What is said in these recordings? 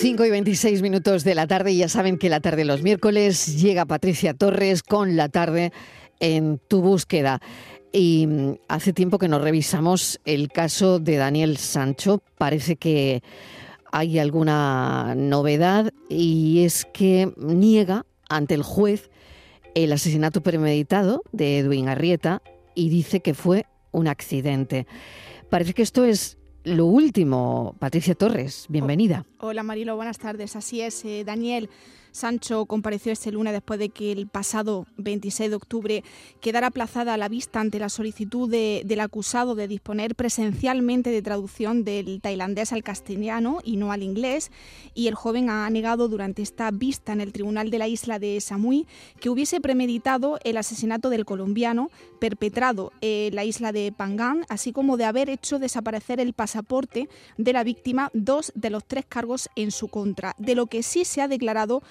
5 y 26 minutos de la tarde. Ya saben que la tarde los miércoles llega Patricia Torres con la tarde en tu búsqueda. Y mm, hace tiempo que nos revisamos el caso de Daniel Sancho. Parece que hay alguna novedad y es que niega ante el juez el asesinato premeditado de Edwin Arrieta y dice que fue un accidente. Parece que esto es lo último. Patricia Torres, bienvenida. Hola Marilo, buenas tardes. Así es, eh, Daniel. Sancho compareció este lunes después de que el pasado 26 de octubre quedara aplazada la vista ante la solicitud del acusado de disponer presencialmente de traducción del tailandés al castellano y no al inglés. Y el joven ha negado durante esta vista en el tribunal de la isla de Samui que hubiese premeditado el asesinato del colombiano perpetrado en la isla de Pangan, así como de haber hecho desaparecer el pasaporte de la víctima, dos de los tres cargos en su contra. De lo que sí se ha declarado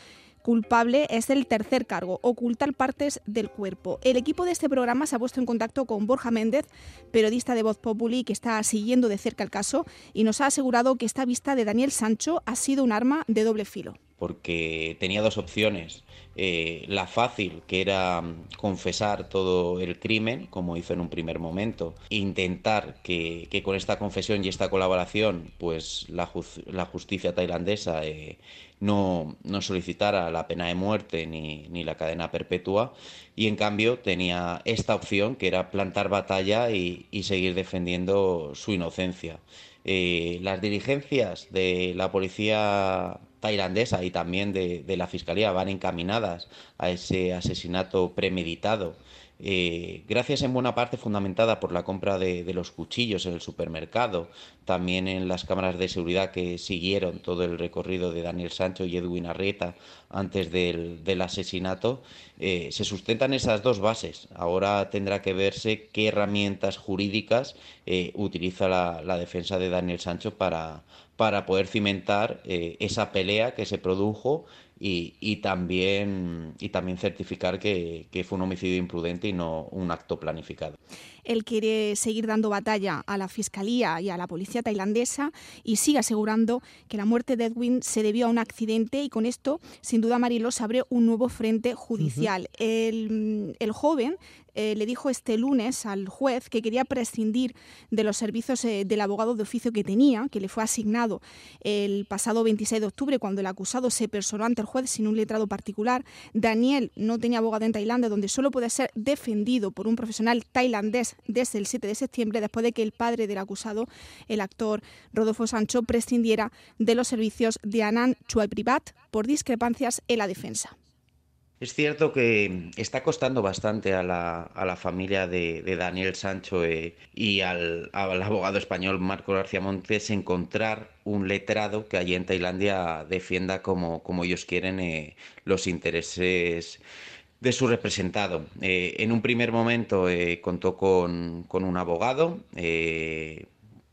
culpable es el tercer cargo, ocultar partes del cuerpo. El equipo de este programa se ha puesto en contacto con Borja Méndez, periodista de Voz Populi que está siguiendo de cerca el caso y nos ha asegurado que esta vista de Daniel Sancho ha sido un arma de doble filo. Porque tenía dos opciones. Eh, la fácil, que era mm, confesar todo el crimen, como hizo en un primer momento, intentar que, con esta confesión y esta colaboración, pues la, la justicia tailandesa eh, no, no solicitara la pena de muerte ni, ni, la cadena perpetua y en cambio tenía esta opción que era plantar batalla y, seguir defendiendo su inocencia. Eh, las dirigencias de la policía tailandesa y también de, de la fiscalía van encaminadas a ese asesinato premeditado eh, gracias en buena parte fundamentada por la compra de, los cuchillos en el supermercado, también en las cámaras de seguridad que siguieron todo el recorrido de Daniel Sancho y Edwin Arrieta antes del, asesinato, eh, se sustentan esas dos bases. Ahora tendrá que verse qué herramientas jurídicas eh, utiliza la, defensa de Daniel Sancho para, para poder cimentar esa pelea que se produjo y, también, y también certificar que, que fue un homicidio imprudente y no un acto planificado. Él quiere seguir dando batalla a la Fiscalía y a la policía tailandesa y sigue asegurando que la muerte de Edwin se debió a un accidente y con esto, sin duda, Marilo, se abre un nuevo frente judicial. el, el, joven eh, le dijo este lunes al juez que quería prescindir de los servicios eh, del abogado de oficio que tenía, que le fue asignado el pasado 26 de octubre cuando el acusado se personó ante el juez sin un letrado particular. Daniel no tenía abogado en Tailandia, donde solo puede ser defendido por un profesional tailandés desde el 7 de septiembre, después de que el padre del acusado, el actor Rodolfo Sancho, prescindiera de los servicios de Anand Chua Privat por discrepancias en la defensa. Es cierto que está costando bastante a la, a la familia de, Daniel Sancho eh, y al, abogado español Marco García Montes encontrar un letrado que allí en Tailandia defienda como, como ellos quieren eh, los intereses de su representado. Eh, en un primer momento contó con, con, un abogado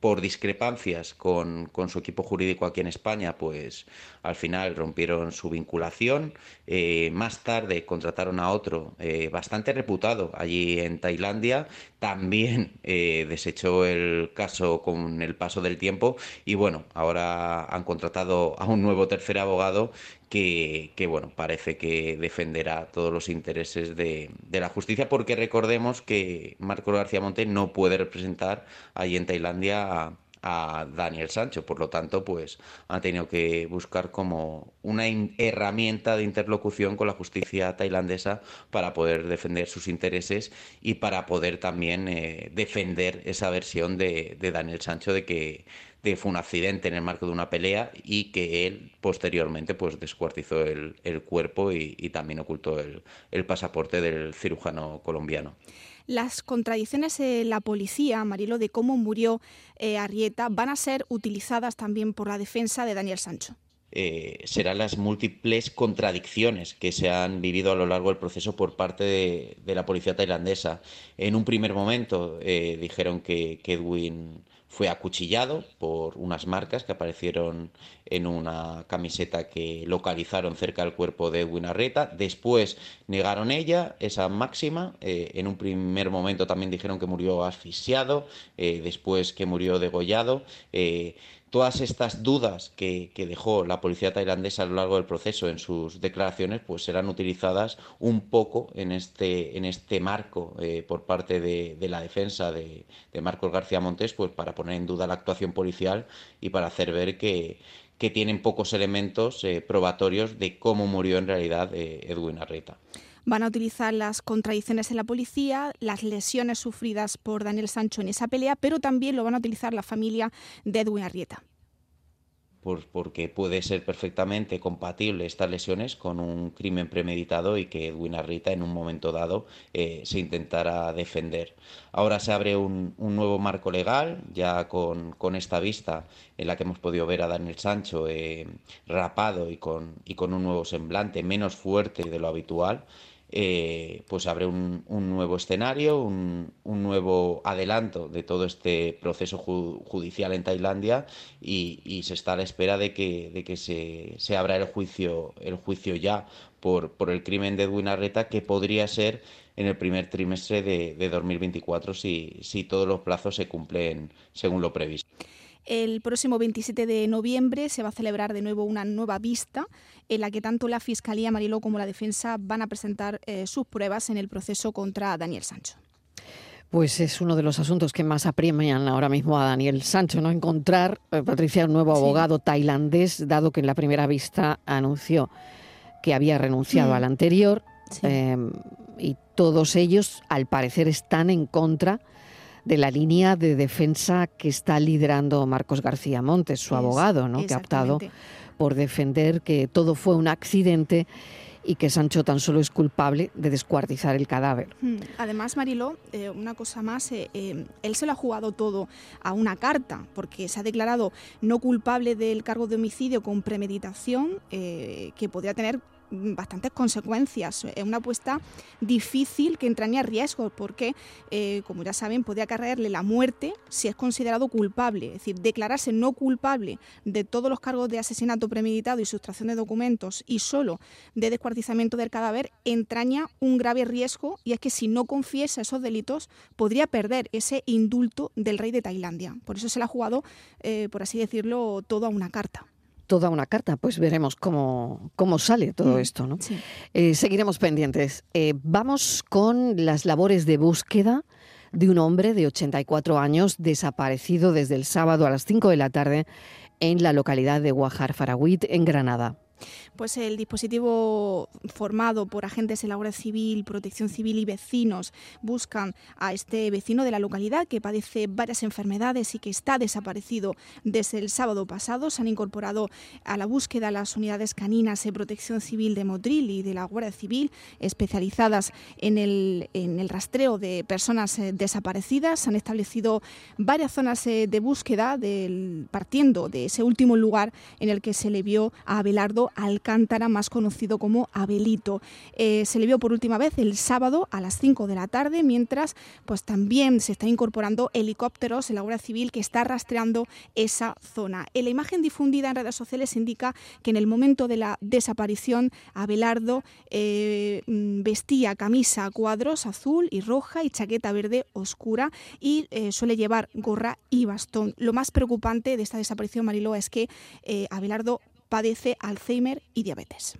por discrepancias con, con, su equipo jurídico aquí en España, pues al final rompieron su vinculación. Eh, más tarde contrataron a otro eh, bastante reputado allí en Tailandia. También eh, desechó el caso con el paso del tiempo y bueno, ahora han contratado a un nuevo tercer abogado que, bueno, parece que defenderá todos los intereses de, de, la justicia, porque recordemos que Marco García Monte no puede representar allí en Tailandia a Daniel Sancho. Por lo tanto, pues han tenido que buscar como una herramienta de interlocución con la justicia tailandesa para poder defender sus intereses y para poder también eh, defender esa versión de, Daniel Sancho de que fue un accidente en el marco de una pelea y que él posteriormente pues descuartizó el, cuerpo y, también ocultó el, el pasaporte del cirujano colombiano las contradicciones en la policía, Marilo, de cómo murió eh, Arrieta, van a ser utilizadas también por la defensa de Daniel Sancho. Eh, serán las múltiples contradicciones que se han vivido a lo largo del proceso por parte de, la policía tailandesa. En un primer momento eh, dijeron que, que Edwin fue acuchillado por unas marcas que aparecieron en una camiseta que localizaron cerca del cuerpo de Edwin Arreta. Después negaron ella esa máxima. Eh, en un primer momento también dijeron que murió asfixiado, eh, después que murió degollado. Eh, todas estas dudas que, dejó la policía tailandesa a lo largo del proceso en sus declaraciones, pues serán utilizadas un poco en este, en este marco eh, por parte de, la defensa de, Marcos García Montes, pues para en duda la actuación policial y para hacer ver que, tienen pocos elementos eh, probatorios de cómo murió en realidad eh, Edwin Arrieta van a utilizar las contradicciones en la policía, las lesiones sufridas por Daniel Sancho en esa pelea, pero también lo van a utilizar la familia de Edwin Arrieta. Porque puede ser perfectamente compatible estas lesiones con un crimen premeditado y que Edwin Arrieta en un momento dado eh, se intentara defender. Ahora se abre un, nuevo marco legal, ya con, esta vista en la que hemos podido ver a Daniel Sancho eh, rapado y con un nuevo semblante menos fuerte de lo habitual. Eh, pues abre un, nuevo escenario, un, nuevo adelanto de todo este proceso judicial en Tailandia y, se está a la espera de que, de que se, se, abra el juicio, el juicio ya por, el crimen de Edwin Arreta, que podría ser en el primer trimestre de, de 2024 si, si todos los plazos se cumplen según lo previsto. El próximo 27 de noviembre se va a celebrar de nuevo una nueva vista en la que tanto la Fiscalía Mariló como la defensa van a presentar eh, sus pruebas en el proceso contra Daniel Sancho. Pues es uno de los asuntos que más apremian ahora mismo a Daniel Sancho, ¿no? Encontrar, eh, Patricia, un nuevo abogado tailandés, dado que en la primera vista anunció que había renunciado mm. al anterior. Em, y todos ellos, al parecer, están en contra de la línea de defensa que está liderando Marcos García Montes, su abogado, ¿no? que ha optado por defender que todo fue un accidente y que Sancho tan solo es culpable de descuartizar el cadáver. Hmm. Además, Mariló, eh, una cosa más, eh, eh, él se lo ha jugado todo a una carta, porque se ha declarado no culpable del cargo de homicidio con premeditación, que podría tener bastantes consecuencias. Es una apuesta difícil que entraña riesgos porque, eh, como ya saben, puede acarrearle la muerte si es considerado culpable. Es decir, declararse no culpable de todos los cargos de asesinato premeditado y sustracción de documentos y solo de descuartizamiento del cadáver entraña un grave riesgo y es que si no confiesa esos delitos podría perder ese indulto del rey de Tailandia. Por eso se le ha jugado, eh, por así decirlo, todo a una carta toda una carta, pues veremos cómo, cómo sale todo mm, esto. ¿no? Eh, seguiremos pendientes. Eh, vamos con las labores de búsqueda de un hombre de 84 años desaparecido desde el sábado a las 5 de la tarde en la localidad de Guajar Faragüit, en Granada pues el dispositivo formado por agentes de la Guardia Civil, Protección Civil y vecinos buscan a este vecino de la localidad que padece varias enfermedades y que está desaparecido desde el sábado pasado. Se han incorporado a la búsqueda las unidades caninas de Protección Civil de Motril y de la Guardia Civil especializadas en el, rastreo de personas eh, desaparecidas. Se han establecido varias zonas eh, de búsqueda partiendo de ese último lugar en el que se le vio a Abelardo al Alcántara, más conocido como Abelito. Eh, se le vio por última vez el sábado a las 5 de la tarde, mientras pues también se están incorporando helicópteros en la Guardia Civil que está rastreando esa zona. En la imagen difundida en redes sociales indica que en el momento de la desaparición Abelardo eh, mm, vestía camisa cuadros azul y roja y chaqueta verde oscura y eh, suele llevar gorra y bastón. Lo más preocupante de esta desaparición, Mariló, es que Abelardo padece Alzheimer y diabetes.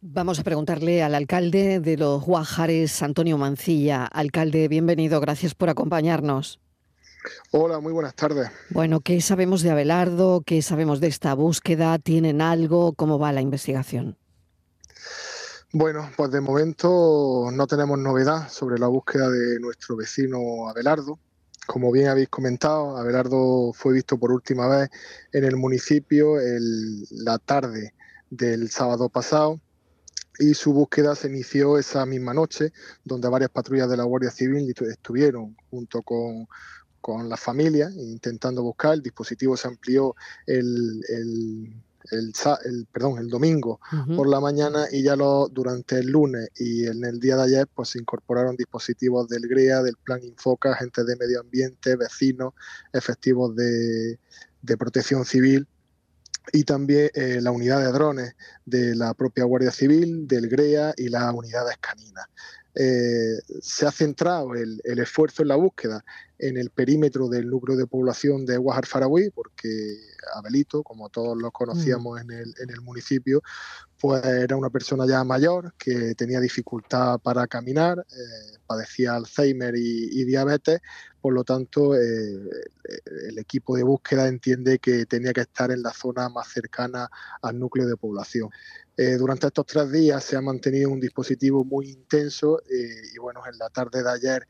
Vamos a preguntarle al alcalde de los Guajares, Antonio Mancilla. Alcalde, bienvenido, gracias por acompañarnos. Hola, muy buenas tardes. Bueno, ¿qué sabemos de Abelardo? ¿Qué sabemos de esta búsqueda? ¿Tienen algo? ¿Cómo va la investigación? Bueno, pues de momento no tenemos novedad sobre la búsqueda de nuestro vecino Abelardo. Como bien habéis comentado, Abelardo fue visto por última vez en el municipio la tarde del sábado pasado y su búsqueda se inició esa misma noche, donde varias patrullas de la Guardia Civil estuvieron junto con, con la familia intentando buscar. El dispositivo se amplió el el, el, perdón, el domingo por la mañana y ya lo, durante el lunes y en el día de ayer pues se incorporaron dispositivos del GREA, del Plan Infoca, agentes de medio ambiente, vecinos, efectivos de, de protección civil y también eh, la unidad de drones de la propia Guardia Civil, del GREA y las unidades caninas. Eh, se ha centrado el, el, esfuerzo en la búsqueda en el perímetro del núcleo de población de Guajar Faragüí, porque Abelito, como todos lo conocíamos en, el, en el municipio, pues era una persona ya mayor que tenía dificultad para caminar, eh, padecía Alzheimer y, diabetes, por lo tanto eh, el equipo de búsqueda entiende que tenía que estar en la zona más cercana al núcleo de población. Eh, durante estos tres días se ha mantenido un dispositivo muy intenso y bueno, en la tarde de ayer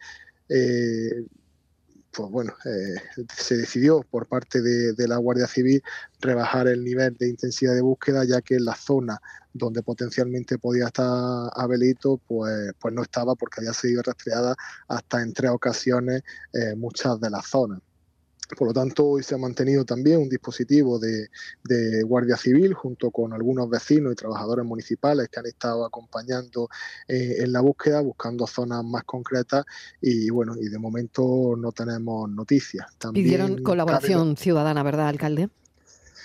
pues bueno, eh, se decidió por parte de, la Guardia Civil rebajar el nivel de intensidad de búsqueda, ya que en la zona donde potencialmente podía estar Abelito, pues, pues no estaba porque había sido rastreada hasta en tres ocasiones eh, muchas de las zonas. Por lo tanto, hoy se ha mantenido también un dispositivo de, Guardia Civil junto con algunos vecinos y trabajadores municipales que han estado acompañando eh, en la búsqueda, buscando zonas más concretas y bueno, y de momento no tenemos noticias. Pidieron colaboración ciudadana, ¿verdad, alcalde?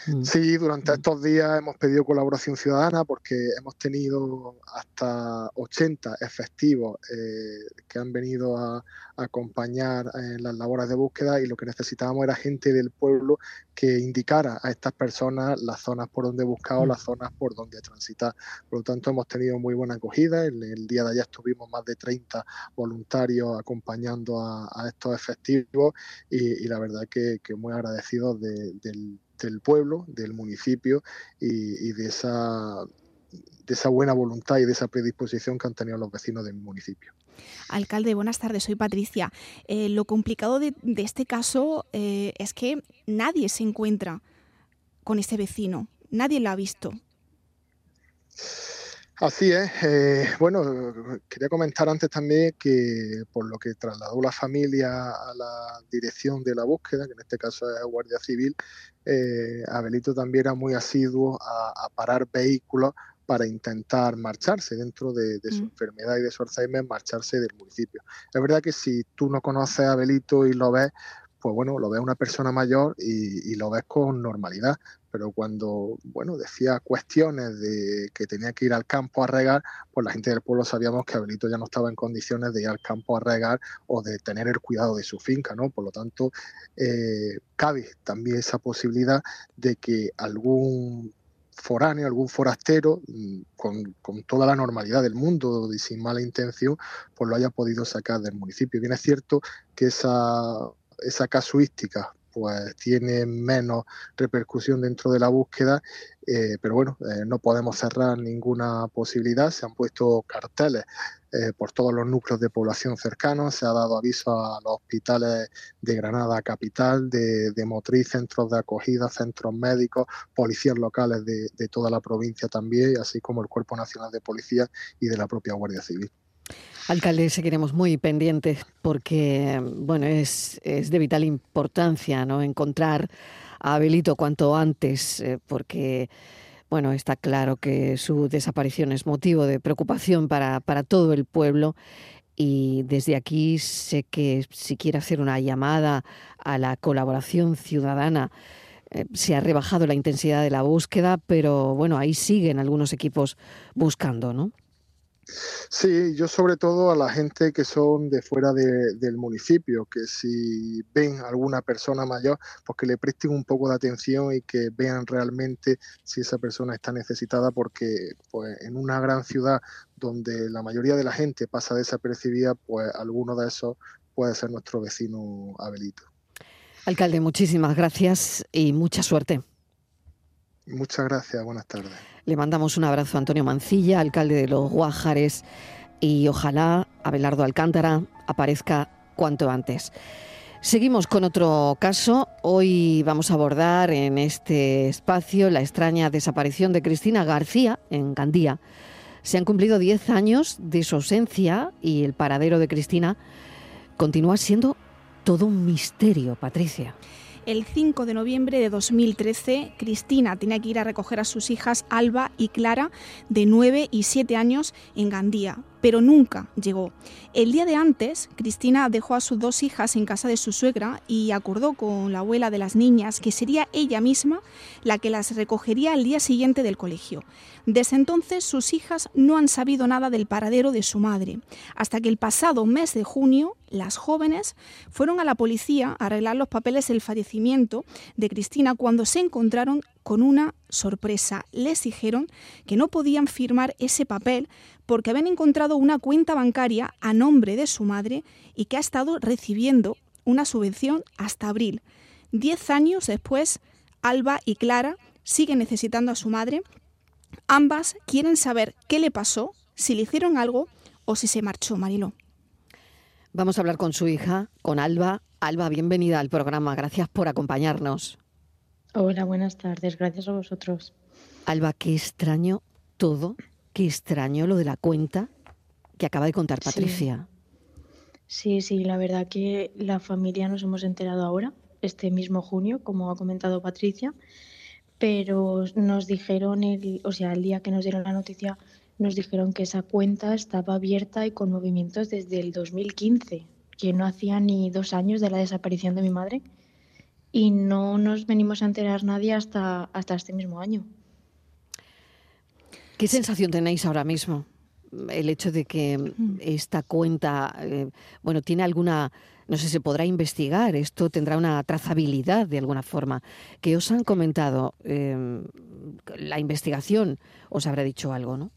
Mm. Sí, durante mm. estos días hemos pedido colaboración ciudadana porque hemos tenido hasta 80 efectivos eh, que han venido a, acompañar en las labores de búsqueda y lo que necesitábamos era gente del pueblo que indicara a estas personas las zonas por donde buscar o mm. las zonas por donde transitar. Por lo tanto, hemos tenido muy buena acogida. El, el día de ayer estuvimos más de 30 voluntarios acompañando a, estos efectivos y, la verdad que, muy agradecidos del del pueblo, del municipio y, de, esa, de esa buena voluntad y de esa predisposición que han tenido los vecinos del municipio. Alcalde, buenas tardes, soy Patricia. Eh, lo complicado de, este caso eh, es que nadie se encuentra con ese vecino, nadie lo ha visto. Así es. Eh, bueno, quería comentar antes también que por lo que trasladó la familia a la dirección de la búsqueda, que en este caso es Guardia Civil, eh, Abelito también era muy asiduo a, parar vehículos para intentar marcharse dentro de, su mm. enfermedad y de su Alzheimer, marcharse del municipio. Es verdad que si tú no conoces a Abelito y lo ves, pues bueno, lo ves una persona mayor y, lo ves con normalidad, pero cuando, bueno, decía cuestiones de que tenía que ir al campo a regar, pues la gente del pueblo sabíamos que Abelito ya no estaba en condiciones de ir al campo a regar o de tener el cuidado de su finca, ¿no? Por lo tanto, eh, cabe también esa posibilidad de que algún foráneo, algún forastero, mm, con, con, toda la normalidad del mundo y sin mala intención, pues lo haya podido sacar del municipio. Bien es cierto que esa esa casuística pues tiene menos repercusión dentro de la búsqueda, eh, pero bueno, eh, no podemos cerrar ninguna posibilidad. Se han puesto carteles eh, por todos los núcleos de población cercanos, se ha dado aviso a los hospitales de Granada Capital, de, Motriz, centros de acogida, centros médicos, policías locales de, de toda la provincia también, así como el Cuerpo Nacional de Policía y de la propia Guardia Civil. Alcalde, seguiremos muy pendientes porque bueno, es, de vital importancia ¿no? encontrar a Abelito cuanto antes, eh, porque bueno, está claro que su desaparición es motivo de preocupación para, todo el pueblo. Y desde aquí sé que si quiere hacer una llamada a la colaboración ciudadana, eh, se ha rebajado la intensidad de la búsqueda, pero bueno, ahí siguen algunos equipos buscando, ¿no? Sí, yo sobre todo a la gente que son de fuera del municipio, que si ven alguna persona mayor, pues que le presten un poco de atención y que vean realmente si esa persona está necesitada, porque pues en una gran ciudad donde la mayoría de la gente pasa desapercibida, pues alguno de esos puede ser nuestro vecino Abelito. Alcalde, muchísimas gracias y mucha suerte. Muchas gracias, buenas tardes. Le mandamos un abrazo a Antonio Mancilla, alcalde de los Guájares, y ojalá Abelardo Alcántara aparezca cuanto antes. Seguimos con otro caso. Hoy vamos a abordar en este espacio la extraña desaparición de Cristina García en Gandía. Se han cumplido 10 años de su ausencia y el paradero de Cristina continúa siendo todo un misterio, Patricia. El 5 de noviembre de 2013, Cristina tenía que ir a recoger a sus hijas Alba y Clara, de 9 y 7 años, en Gandía. Pero nunca llegó. El día de antes, Cristina dejó a sus dos hijas en casa de su suegra y acordó con la abuela de las niñas que sería ella misma la que las recogería al día siguiente del colegio. Desde entonces sus hijas no han sabido nada del paradero de su madre, hasta que el pasado mes de junio las jóvenes fueron a la policía a arreglar los papeles del fallecimiento de Cristina cuando se encontraron con una sorpresa. Les dijeron que no podían firmar ese papel porque habían encontrado una cuenta bancaria a nombre de su madre y que ha estado recibiendo una subvención hasta abril. Diez años después, Alba y Clara siguen necesitando a su madre Ambas quieren saber qué le pasó, si le hicieron algo o si se marchó, Marilo. Vamos a hablar con su hija, con Alba. Alba, bienvenida al programa. Gracias por acompañarnos. Hola, buenas tardes. Gracias a vosotros. Alba, qué extraño todo, qué extraño lo de la cuenta que acaba de contar Patricia. Sí, sí, la verdad que la familia nos hemos enterado ahora, este mismo junio, como ha comentado Patricia, pero nos dijeron, el, o sea, el día que nos dieron la noticia, nos dijeron que esa cuenta estaba abierta y con movimientos desde el 2015, que no hacía ni dos años de la desaparición de mi madre y no nos venimos a enterar nadie hasta, hasta este mismo año. ¿Qué sensación tenéis ahora mismo? El hecho de que mm. esta cuenta, eh, bueno, tiene alguna no sé, se podrá investigar, esto tendrá una trazabilidad de alguna forma. ¿Qué os han comentado? Em, la investigación os habrá dicho algo, ¿no?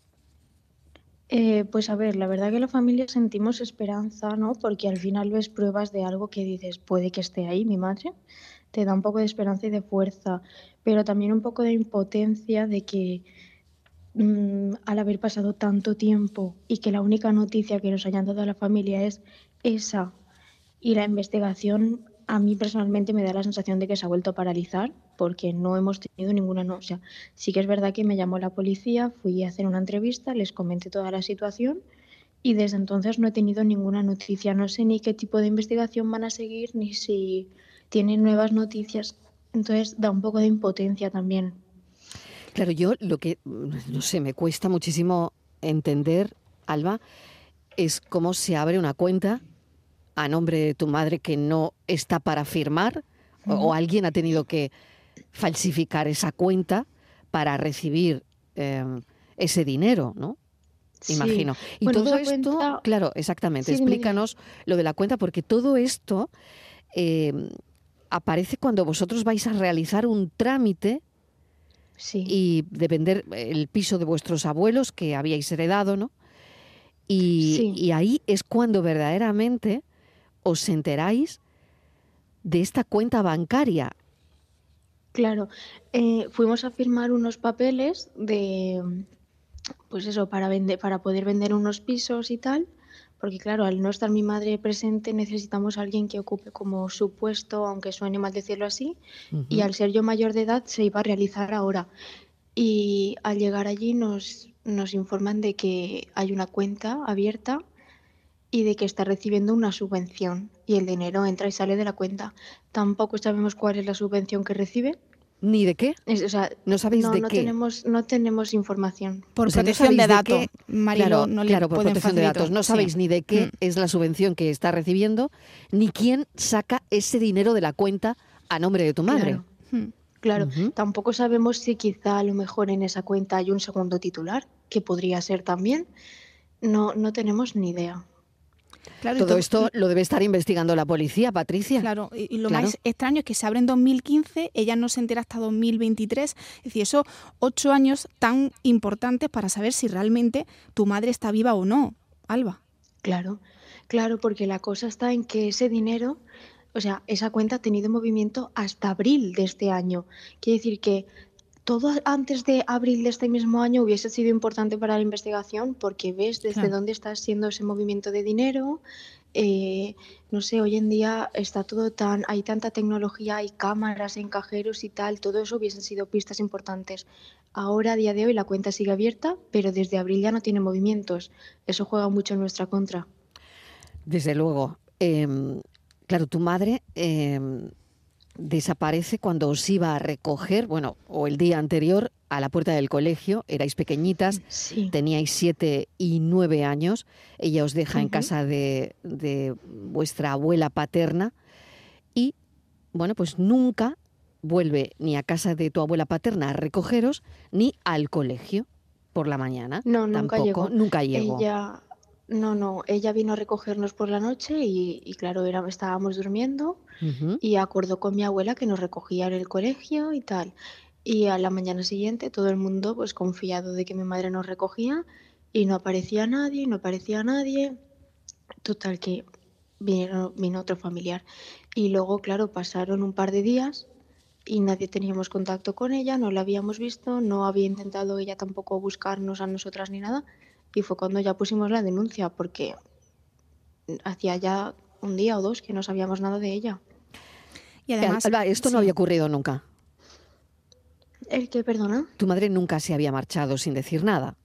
Eh, pues a ver, la verdad que la familia sentimos esperanza, ¿no? Porque al final ves pruebas de algo que dices, puede que esté ahí mi madre, te da un poco de esperanza y de fuerza, pero también un poco de impotencia de que mm, al haber pasado tanto tiempo y que la única noticia que nos hayan dado a la familia es esa y la investigación a mí personalmente me da la sensación de que se ha vuelto a paralizar porque no hemos tenido ninguna no, o sea, sí que es verdad que me llamó la policía, fui a hacer una entrevista, les comenté toda la situación y desde entonces no he tenido ninguna noticia, no sé ni qué tipo de investigación van a seguir ni si tienen nuevas noticias, entonces da un poco de impotencia también. Claro, yo lo que no sé, me cuesta muchísimo entender, Alba, es cómo se abre una cuenta a nombre de tu madre que no está para firmar o, alguien ha tenido que falsificar esa cuenta para recibir em, ese dinero, ¿no? Imagino. Y todo esto, claro, exactamente. Explícanos lo de la cuenta, porque todo esto em, aparece cuando vosotros vais a realizar un trámite y de vender el piso de vuestros abuelos que habíais heredado, ¿no? Y, y ahí es cuando verdaderamente os enteráis de esta cuenta bancaria. Claro, eh, fuimos a firmar unos papeles de, pues eso, para, vender, para poder vender unos pisos y tal, porque claro, al no estar mi madre presente necesitamos a alguien que ocupe como su puesto, aunque suene mal decirlo así, y al ser yo mayor de edad se iba a realizar ahora. Y al llegar allí nos, nos informan de que hay una cuenta abierta y de que está recibiendo una subvención y el dinero entra y sale de la cuenta. Tampoco sabemos cuál es la subvención que recibe. ¿Ni de qué? o sea, no sabéis no, de no qué. Tenemos, no tenemos información. Por protección de datos, claro, no claro, por protección de datos. No sabéis ni de qué mm. es la subvención que está recibiendo, ni quién saca ese dinero de la cuenta a nombre de tu madre. Claro, mm. tampoco sabemos si quizá a lo mejor en esa cuenta hay un segundo titular, que podría ser también. No, no tenemos ni idea. Todo esto lo debe estar investigando la policía, Patricia. Claro, y, lo más extraño es que se abre en 2015, ella no se entera hasta 2023. Es decir, esos ocho años tan importantes para saber si realmente tu madre está viva o no, Alba. Claro, claro, porque la cosa está en que ese dinero, o sea, esa cuenta ha tenido movimiento hasta abril de este año. Quiere decir que todo antes de abril de este mismo año hubiese sido importante para la investigación porque ves desde dónde está siendo ese movimiento de dinero. Eh, no sé, hoy en día está todo tan, hay tanta tecnología, hay cámaras en cajeros y tal, todo eso hubiesen sido pistas importantes. Ahora, a día de hoy, la cuenta sigue abierta, pero desde abril ya no tiene movimientos. Eso juega mucho en nuestra contra. Desde luego. Em, claro, tu madre em, desaparece cuando os iba a recoger, bueno, o el día anterior, a la puerta del colegio. Erais pequeñitas, teníais siete y nueve años. Ella os deja en casa de, de vuestra abuela paterna y, bueno, pues nunca vuelve ni a casa de tu abuela paterna a recogeros, ni al colegio por la mañana. No, nunca llegó. Nunca llegó. Ella, no, no, ella vino a recogernos por la noche y, claro, era, estábamos durmiendo y acordó con mi abuela que nos recogía en el colegio y tal. Y a la mañana siguiente todo el mundo pues confiado de que mi madre nos recogía y no aparecía nadie, no aparecía nadie. Total que vino, vino otro familiar. Y luego, claro, pasaron un par de días y nadie teníamos contacto con ella, no la habíamos visto, no había intentado ella tampoco buscarnos a nosotras ni nada. Y fue cuando ya pusimos la denuncia, porque hacía ya un día o dos que no sabíamos nada de ella. Y además, esto no había ocurrido nunca. ¿El que, perdona? Tu madre nunca se había marchado sin decir nada.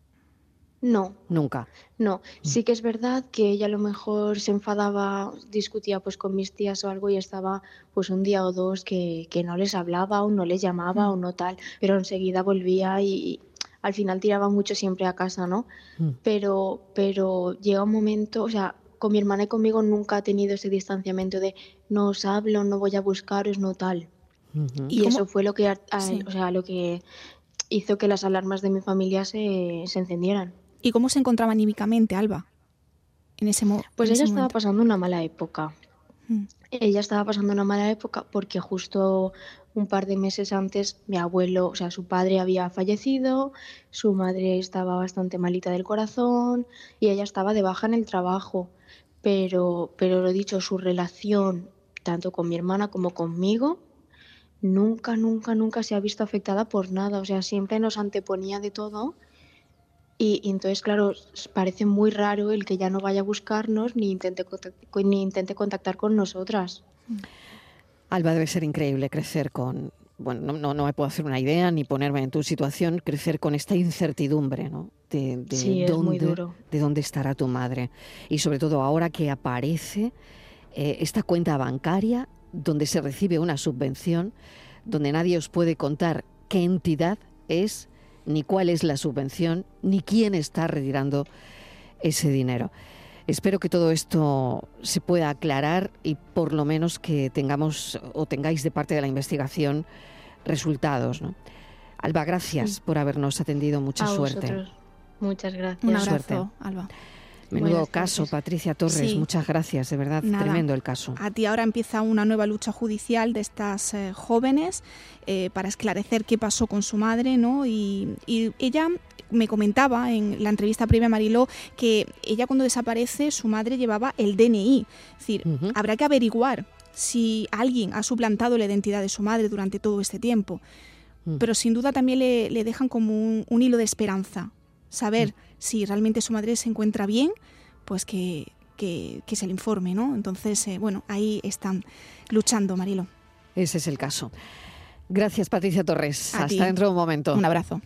No. Nunca. No, sí que es verdad que ella a lo mejor se enfadaba, discutía pues con mis tías o algo y estaba pues un día o dos que, que no les hablaba o no les llamaba o no tal, pero enseguida volvía y, al final tiraba mucho siempre a casa, ¿no? Mm. Pero, pero llega un momento, o sea, con mi hermana y conmigo nunca ha tenido ese distanciamiento de no os hablo, no voy a buscaros, no tal. Y eso fue lo que, o sea, lo que hizo que las alarmas de mi familia se, se encendieran. ¿Y cómo se encontraba anímicamente Alba en ese, momento? Pues ella estaba pasando una mala época. Mm. Ella estaba pasando una mala época porque justo un par de meses antes mi abuelo, o sea, su padre había fallecido, su madre estaba bastante malita del corazón y ella estaba de baja en el trabajo. Pero, pero lo dicho, su relación, tanto con mi hermana como conmigo, nunca, nunca, nunca se ha visto afectada por nada. O sea, siempre nos anteponía de todo. Y, entonces, claro, parece muy raro el que ya no vaya a buscarnos ni intente, ni intente contactar con nosotras. Alba, debe ser increíble crecer con, bueno, no, no, me puedo hacer una idea ni ponerme en tu situación, crecer con esta incertidumbre, ¿no? De, de dónde, de dónde estará tu madre. Y sobre todo ahora que aparece eh, esta cuenta bancaria donde se recibe una subvención, donde nadie os puede contar qué entidad es, ni cuál es la subvención, ni quién está retirando ese dinero. Espero que todo esto se pueda aclarar y por lo menos que tengamos o tengáis de parte de la investigación resultados. Alba, gracias por habernos atendido. Mucha suerte. Muchas gracias. Un abrazo, Alba. Menudo caso, Patricia Torres. Muchas gracias, de verdad, tremendo el caso. A ti ahora empieza una nueva lucha judicial de estas eh, jóvenes eh, para esclarecer qué pasó con su madre, ¿no? Y, ella me comentaba en la entrevista previa a Mariló que ella cuando desaparece su madre llevaba el DNI. Es decir, habrá que averiguar si alguien ha suplantado la identidad de su madre durante todo este tiempo. Mm. Pero sin duda también le, dejan como un, hilo de esperanza. Saber mm si realmente su madre se encuentra bien, pues que, que, se le informe, ¿no? Entonces, eh, bueno, ahí están luchando, Marilo. Ese es el caso. Gracias, Patricia Torres. Hasta dentro de un momento. Un abrazo.